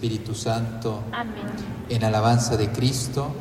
Espíritu Santo. Amén. En alabanza de Cristo.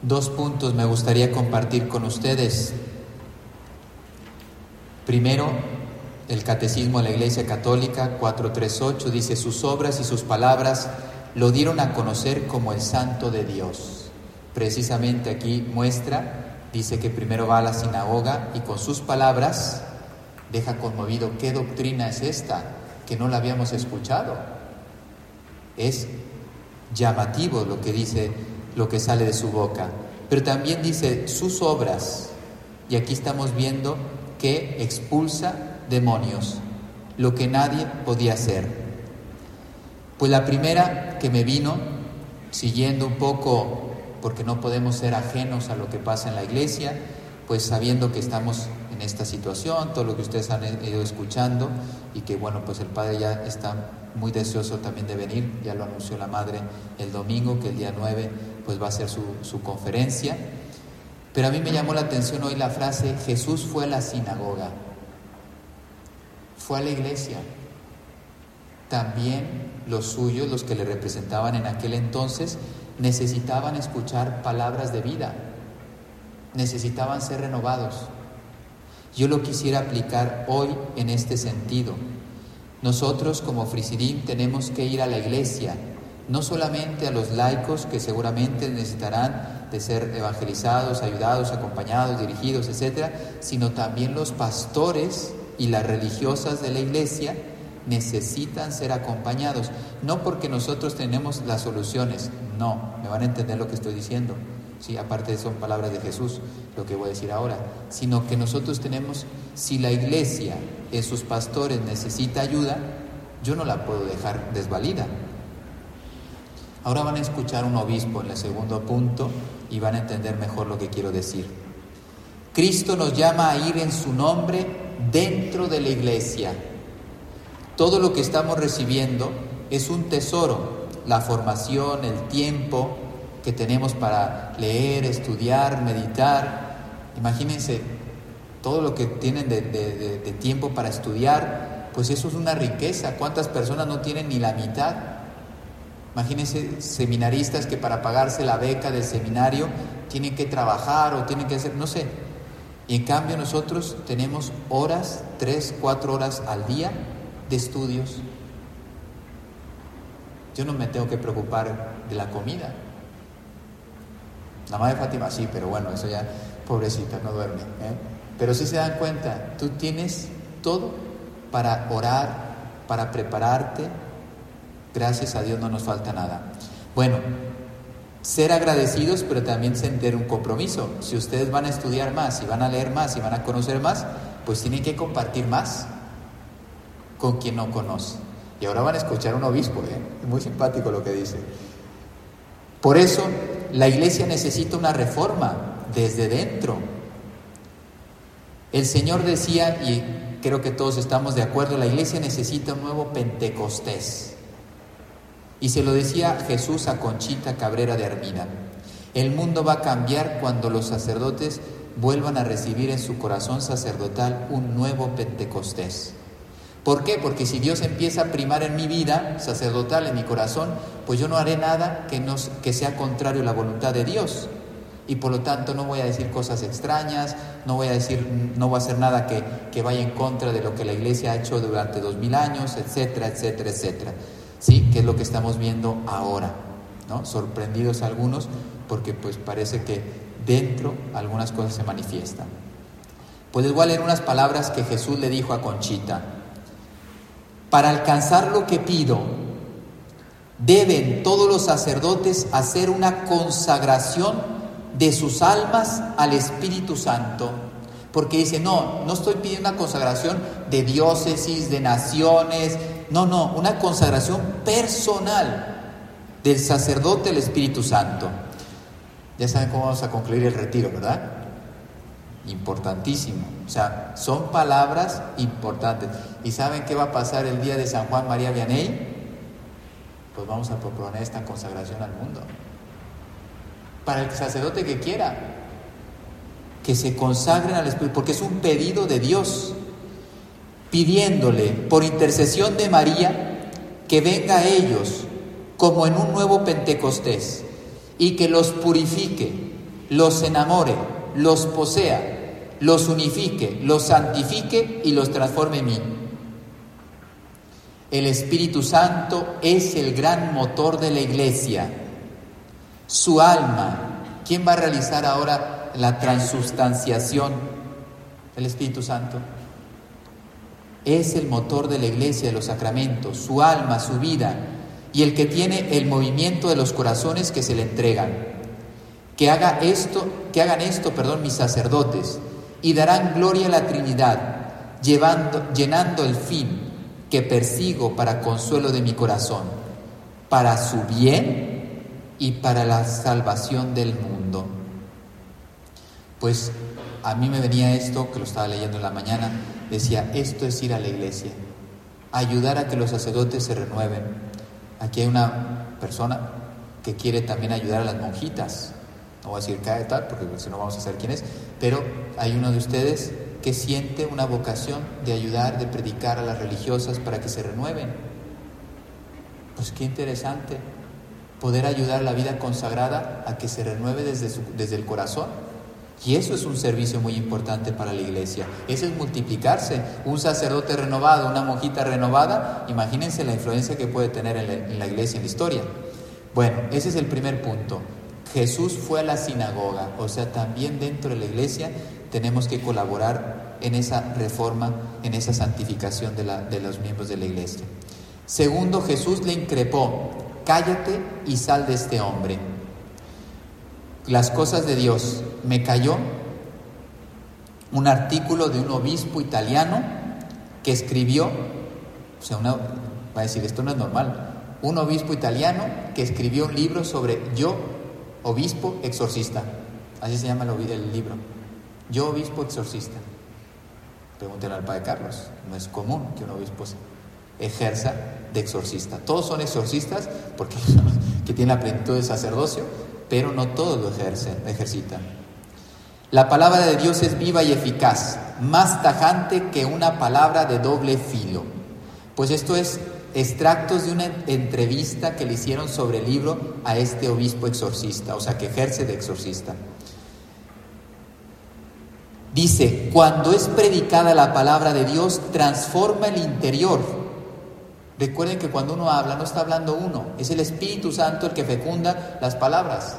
Dos puntos me gustaría compartir con ustedes. Primero, el Catecismo de la Iglesia Católica 438 dice, sus obras y sus palabras lo dieron a conocer como el Santo de Dios. Precisamente aquí muestra, dice que primero va a la sinagoga y con sus palabras deja conmovido, ¿qué doctrina es esta? Que no la habíamos escuchado. Es llamativo lo que dice, lo que sale de su boca. Pero también dice sus obras. Y aquí estamos viendo que expulsa demonios, lo que nadie podía hacer. Pues la primera que me vino, siguiendo un poco, porque no podemos ser ajenos a lo que pasa en la iglesia, pues sabiendo que estamos en esta situación, todo lo que ustedes han ido escuchando y que bueno, pues el Padre ya está muy deseoso también de venir, ya lo anunció la Madre el domingo, que el día 9 pues va a ser su, su conferencia. Pero a mí me llamó la atención hoy la frase, Jesús fue a la sinagoga, fue a la iglesia. También los suyos, los que le representaban en aquel entonces, necesitaban escuchar palabras de vida, necesitaban ser renovados. Yo lo quisiera aplicar hoy en este sentido. Nosotros como Frisidim tenemos que ir a la iglesia, no solamente a los laicos que seguramente necesitarán de ser evangelizados, ayudados, acompañados, dirigidos, etcétera, sino también los pastores y las religiosas de la iglesia necesitan ser acompañados, no porque nosotros tenemos las soluciones, no, me van a entender lo que estoy diciendo. Sí, aparte son palabras de Jesús, lo que voy a decir ahora, sino que nosotros tenemos, si la iglesia sus pastores necesita ayuda, yo no la puedo dejar desvalida. Ahora van a escuchar un obispo en el segundo punto y van a entender mejor lo que quiero decir. Cristo nos llama a ir en su nombre dentro de la iglesia. Todo lo que estamos recibiendo es un tesoro, la formación, el tiempo, que tenemos para leer, estudiar, meditar. Imagínense todo lo que tienen de, tiempo para estudiar, pues eso es una riqueza. ¿Cuántas personas no tienen ni la mitad? Imagínense seminaristas que para pagarse la beca del seminario tienen que trabajar o tienen que hacer, no sé. Y en cambio nosotros tenemos horas, tres, cuatro horas al día de estudios. Yo no me tengo que preocupar de la comida. La madre Fátima sí, pero bueno, eso ya, pobrecita, no duerme. ¿eh? Pero si se dan cuenta, tú tienes todo para orar, para prepararte. Gracias a Dios no nos falta nada. Bueno, ser agradecidos, pero también sentir un compromiso. Si ustedes van a estudiar más, y van a leer más, y van a conocer más, pues tienen que compartir más con quien no conoce. Y ahora van a escuchar un obispo, ¿eh? es muy simpático lo que dice. Por eso la iglesia necesita una reforma desde dentro. El Señor decía, y creo que todos estamos de acuerdo, la iglesia necesita un nuevo Pentecostés. Y se lo decía Jesús a Conchita Cabrera de Armida. El mundo va a cambiar cuando los sacerdotes vuelvan a recibir en su corazón sacerdotal un nuevo Pentecostés. ¿Por qué? Porque si Dios empieza a primar en mi vida sacerdotal, en mi corazón, pues yo no haré nada que, no, que sea contrario a la voluntad de Dios. Y por lo tanto no voy a decir cosas extrañas, no voy a decir, no voy a hacer nada que, que vaya en contra de lo que la iglesia ha hecho durante dos mil años, etcétera, etcétera, etcétera. ¿Sí? Que es lo que estamos viendo ahora, ¿no? Sorprendidos algunos, porque pues parece que dentro algunas cosas se manifiestan. Pues les voy a leer unas palabras que Jesús le dijo a Conchita. Para alcanzar lo que pido, deben todos los sacerdotes hacer una consagración de sus almas al Espíritu Santo. Porque dice, no, no estoy pidiendo una consagración de diócesis, de naciones, no, no, una consagración personal del sacerdote al Espíritu Santo. Ya saben cómo vamos a concluir el retiro, ¿verdad? Importantísimo. O sea, son palabras importantes. ¿Y saben qué va a pasar el día de San Juan María Vianney? Pues vamos a proponer esta consagración al mundo. Para el sacerdote que quiera, que se consagren al Espíritu, porque es un pedido de Dios. pidiéndole por intercesión de María que venga a ellos como en un nuevo Pentecostés y que los purifique, los enamore, los posea, los unifique, los santifique y los transforme en mí. El Espíritu Santo es el gran motor de la iglesia. Su alma, ¿quién va a realizar ahora la transubstanciación? El Espíritu Santo. Es el motor de la iglesia, de los sacramentos, su alma, su vida, y el que tiene el movimiento de los corazones que se le entregan. Que haga esto, que hagan esto, perdón, mis sacerdotes, y darán gloria a la Trinidad, llenando el fin que persigo para consuelo de mi corazón, para su bien y para la salvación del mundo. Pues a mí me venía esto, que lo estaba leyendo en la mañana, decía, esto es ir a la iglesia, ayudar a que los sacerdotes se renueven, Aquí hay una persona que quiere también ayudar a las monjitas. No voy a decir cada tal, porque si no vamos a saber quién es, pero hay uno de ustedes que siente una vocación de ayudar, de predicar a las religiosas para que se renueven. Pues qué interesante poder ayudar a la vida consagrada a que se renueve desde, desde el corazón. Y eso es un servicio muy importante para la iglesia. Eso es multiplicarse. Un sacerdote renovado, una monjita renovada, imagínense la influencia que puede tener en la, iglesia, en la historia. Bueno, ese es el primer punto. Jesús fue a la sinagoga, o sea, también dentro de la iglesia tenemos que colaborar en esa reforma, en esa santificación de, los miembros de la iglesia. Segundo, Jesús le increpó, cállate y sal de este hombre las cosas de Dios, me cayó un artículo de un obispo italiano que escribió, o sea, va a decir, esto no es normal, un obispo italiano que escribió un libro sobre yo, obispo exorcista, así se llama el libro, yo, obispo exorcista. Pregúntenle al padre Carlos, no es común que un obispo ejerza de exorcista. Todos son exorcistas porque que tienen la plenitud del sacerdocio, pero no todos lo ejercen, ejercitan. La palabra de Dios es viva y eficaz, más tajante que una palabra de doble filo. Pues esto es extractos de una entrevista que le hicieron sobre el libro a este obispo exorcista, o sea, que ejerce de exorcista. Dice, cuando es predicada la palabra de Dios, transforma el interior. Recuerden que cuando uno habla, no está hablando uno, es el Espíritu Santo el que fecunda las palabras.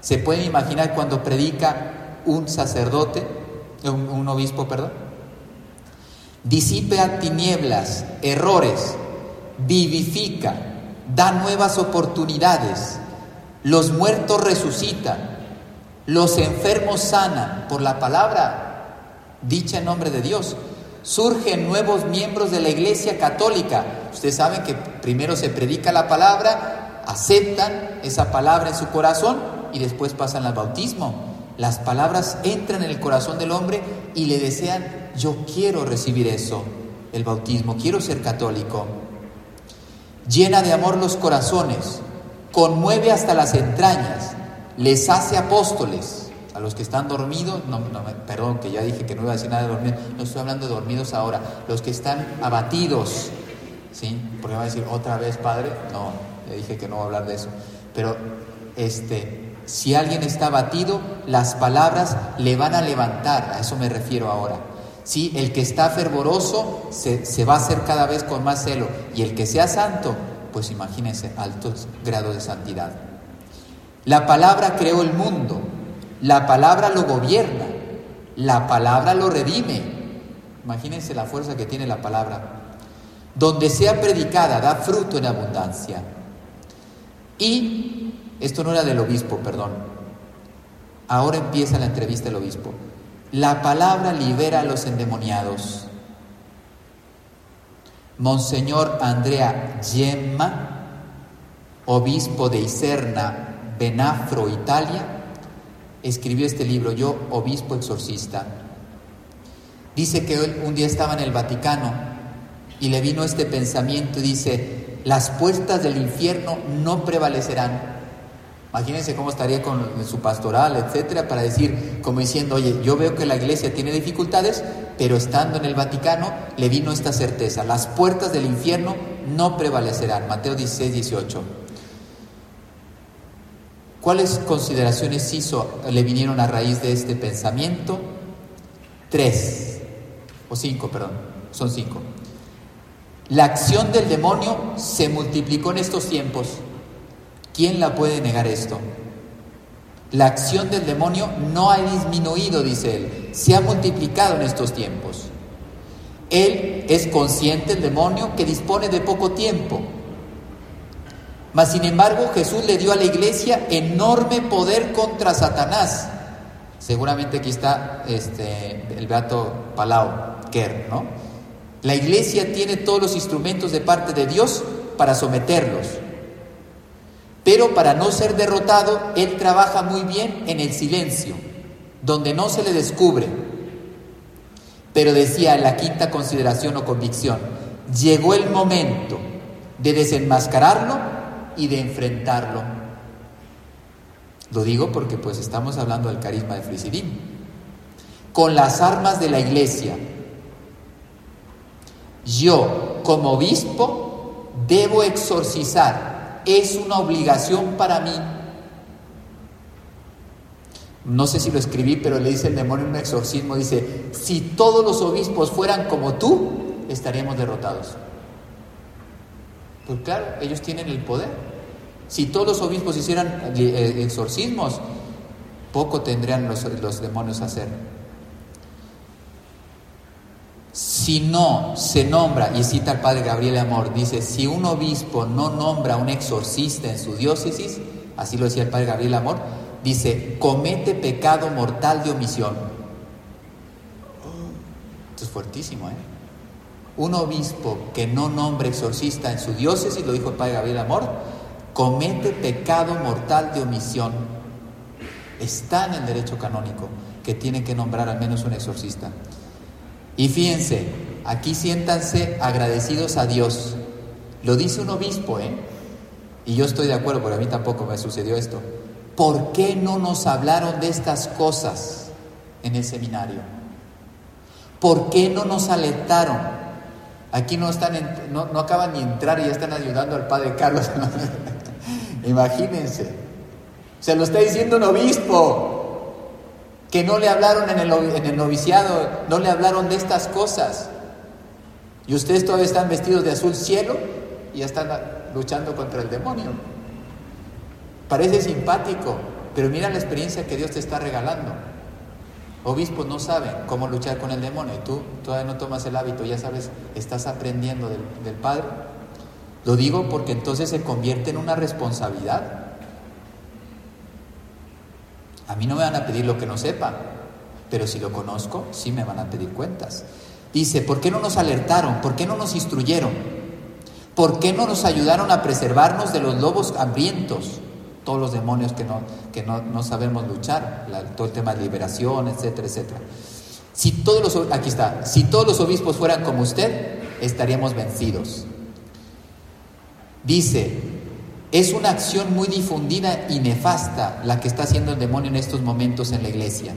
Se puede imaginar cuando predica un sacerdote, un, obispo, perdón. Disipe a tinieblas, errores, vivifica, da nuevas oportunidades, los muertos resucitan, los enfermos sanan por la palabra dicha en nombre de Dios. Surgen nuevos miembros de la Iglesia Católica. Ustedes saben que primero se predica la palabra, aceptan esa palabra en su corazón y después pasan al bautismo. Las palabras entran en el corazón del hombre y le desean, yo quiero recibir eso, el bautismo, quiero ser católico. Llena de amor los corazones, conmueve hasta las entrañas, les hace apóstoles. A los que están dormidos, no, perdón, que ya dije que no iba a decir nada de dormir, no estoy hablando de dormidos ahora, los que están abatidos, ¿sí? Porque va a decir otra vez, Padre, no, le dije que no voy a hablar de eso, pero este, si alguien está abatido, las palabras le van a levantar, a eso me refiero ahora. Si el que está fervoroso se, va a hacer cada vez con más celo y el que sea santo, pues imagínense altos grados de santidad. La palabra creó el mundo, la palabra lo gobierna, la palabra lo redime. Imagínense la fuerza que tiene la palabra. Donde sea predicada da fruto en abundancia. Y esto no era del obispo, perdón. Ahora empieza la entrevista del obispo. La palabra libera a los endemoniados. Monseñor Andrea Gemma, obispo de Iserna, Benafro, Italia, escribió este libro, Yo, obispo exorcista. Dice que un día estaba en el Vaticano y le vino este pensamiento dice, las puertas del infierno no prevalecerán Imagínense cómo estaría con su pastoral, etcétera, para decir, como diciendo, oye, yo veo que la iglesia tiene dificultades, pero estando en el Vaticano le vino esta certeza: las puertas del infierno no prevalecerán. Mateo 16, 18. ¿Cuáles consideraciones hizo, le vinieron a raíz de este pensamiento? Tres, o cinco, perdón, son cinco. La acción del demonio se multiplicó en estos tiempos. ¿Quién la puede negar esto? La acción del demonio no ha disminuido, dice él, se ha multiplicado en estos tiempos. Él es consciente, el demonio, que dispone de poco tiempo mas sin embargo Jesús le dio a la iglesia enorme poder contra Satanás. Seguramente aquí está este, el beato Palau, Kerr, ¿no? La iglesia tiene todos los instrumentos de parte de Dios para someterlos. Pero para no ser derrotado, Él trabaja muy bien en el silencio, donde no se le descubre. Pero decía la quinta consideración o convicción, llegó el momento de desenmascararlo y de enfrentarlo. Lo digo porque pues estamos hablando del carisma de Frisidín. Con las armas de la iglesia, yo como obispo debo exorcizar. Es una obligación para mí. No sé si lo escribí, pero le dice el demonio en un exorcismo, dice, si todos los obispos fueran como tú, estaríamos derrotados. Pues claro, ellos tienen el poder. Si todos los obispos hicieran eh, exorcismos, poco tendrían los, los demonios a hacer. Si no se nombra, y cita al padre Gabriel Amor, dice, si un obispo no nombra a un exorcista en su diócesis, así lo decía el padre Gabriel Amor, dice, comete pecado mortal de omisión. Esto es fuertísimo, ¿eh? Un obispo que no nombre exorcista en su diócesis, lo dijo el padre Gabriel Amor, comete pecado mortal de omisión. Está en el derecho canónico que tiene que nombrar al menos un exorcista. Y fíjense, aquí siéntanse agradecidos a Dios. Lo dice un obispo, ¿eh? Y yo estoy de acuerdo, porque a mí tampoco me sucedió esto. ¿Por qué no nos hablaron de estas cosas en el seminario? ¿Por qué no nos alertaron? Aquí no, están no, acaban ni entrar y ya están ayudando al padre Carlos. Imagínense. Se lo está diciendo un obispo. Que no le hablaron en el, noviciado, no le hablaron de estas cosas. Y ustedes todavía están vestidos de azul cielo y ya están luchando contra el demonio. Parece simpático, pero mira la experiencia que Dios te está regalando. Obispos no saben cómo luchar con el demonio y tú todavía no tomas el hábito, ya sabes, estás aprendiendo del, Padre. Lo digo porque entonces se convierte en una responsabilidad. A mí no me van a pedir lo que no sepa, pero si lo conozco, sí me van a pedir cuentas. Dice, ¿por qué no nos alertaron? ¿Por qué no nos instruyeron? ¿Por qué no nos ayudaron a preservarnos de los lobos hambrientos? todos los demonios que no, que no, sabemos luchar, todo el tema de liberación, etcétera, etcétera. Si todos los, aquí está, si todos los obispos fueran como usted, estaríamos vencidos. Dice, es una acción muy difundida y nefasta la que está haciendo el demonio en estos momentos en la iglesia.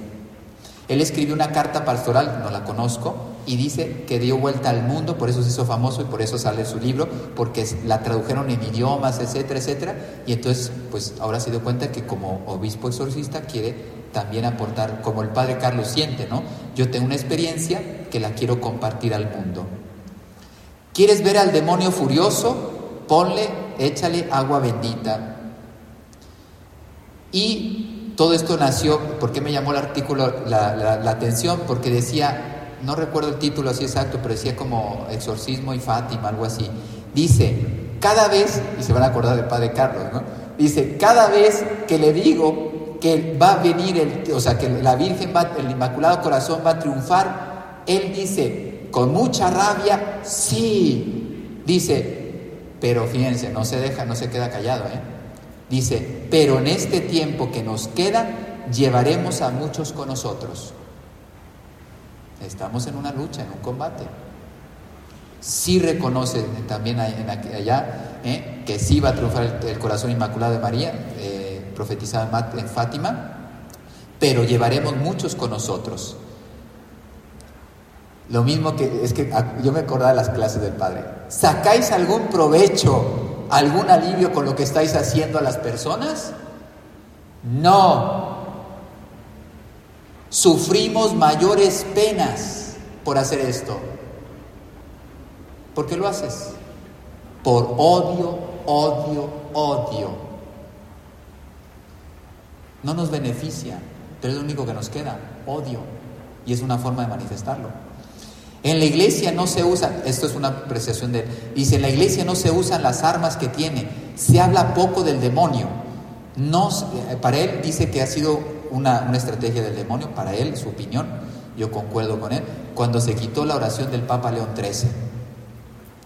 Él escribió una carta pastoral, no la conozco, y dice que dio vuelta al mundo, por eso se hizo famoso y por eso sale su libro, porque la tradujeron en idiomas, etcétera, etcétera, y entonces pues ahora se dio cuenta que como obispo exorcista quiere también aportar, como el padre Carlos siente, ¿no? Yo tengo una experiencia que la quiero compartir al mundo. ¿Quieres ver al demonio furioso? Ponle, échale agua bendita. Y todo esto nació, ¿por qué me llamó el artículo la, atención? Porque decía, no recuerdo el título así exacto, pero decía como exorcismo y Fátima, algo así. Dice, cada vez, y se van a acordar del padre Carlos, ¿no? Dice, cada vez que le digo que va a venir, el, o sea, que la Virgen, va, el Inmaculado Corazón va a triunfar, él dice, con mucha rabia, sí. Dice, pero fíjense, no se deja, no se queda callado, ¿eh? Dice, pero en este tiempo que nos queda, llevaremos a muchos con nosotros. Estamos en una lucha, en un combate. Sí reconoce también allá ¿eh? que sí va a triunfar el, corazón inmaculado de María, eh, profetizaba en Fátima, pero llevaremos muchos con nosotros. Lo mismo que es que ah, yo me acordaba de las clases del Padre. ¿Sacáis algún provecho, algún alivio con lo que estáis haciendo a las personas? No. Sufrimos mayores penas por hacer esto. ¿Por qué lo haces? Por odio, odio, odio. No nos beneficia, pero es lo único que nos queda, odio. Y es una forma de manifestarlo. En la iglesia no se usan, esto es una apreciación de él, dice, en la iglesia no se usan las armas que tiene, se habla poco del demonio. No, eh, para él dice que ha sido una, una estrategia del demonio, para él, su opinión, yo concuerdo con él, cuando se quitó la oración del Papa León XIII,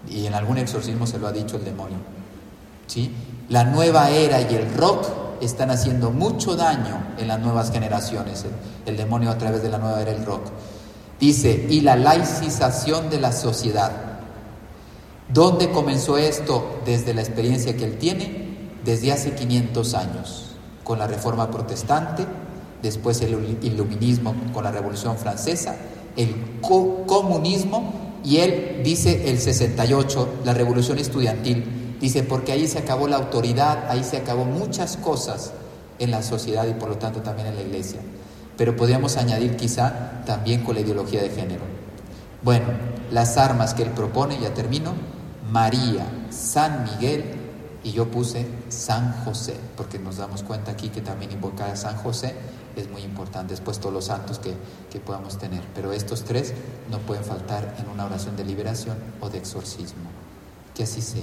y en algún exorcismo se lo ha dicho el demonio. ¿sí? La nueva era y el rock están haciendo mucho daño en las nuevas generaciones, el, el demonio a través de la nueva era el rock. Dice, y la laicización de la sociedad. ¿Dónde comenzó esto? Desde la experiencia que él tiene, desde hace 500 años, con la Reforma Protestante, después el Iluminismo con la Revolución Francesa, el comunismo y él dice el 68, la Revolución Estudiantil, dice, porque ahí se acabó la autoridad, ahí se acabó muchas cosas en la sociedad y por lo tanto también en la iglesia pero podríamos añadir quizá también con la ideología de género. Bueno, las armas que él propone, ya termino, María, San Miguel y yo puse San José, porque nos damos cuenta aquí que también invocar a San José es muy importante, después todos los santos que, que podamos tener, pero estos tres no pueden faltar en una oración de liberación o de exorcismo. Que así sea.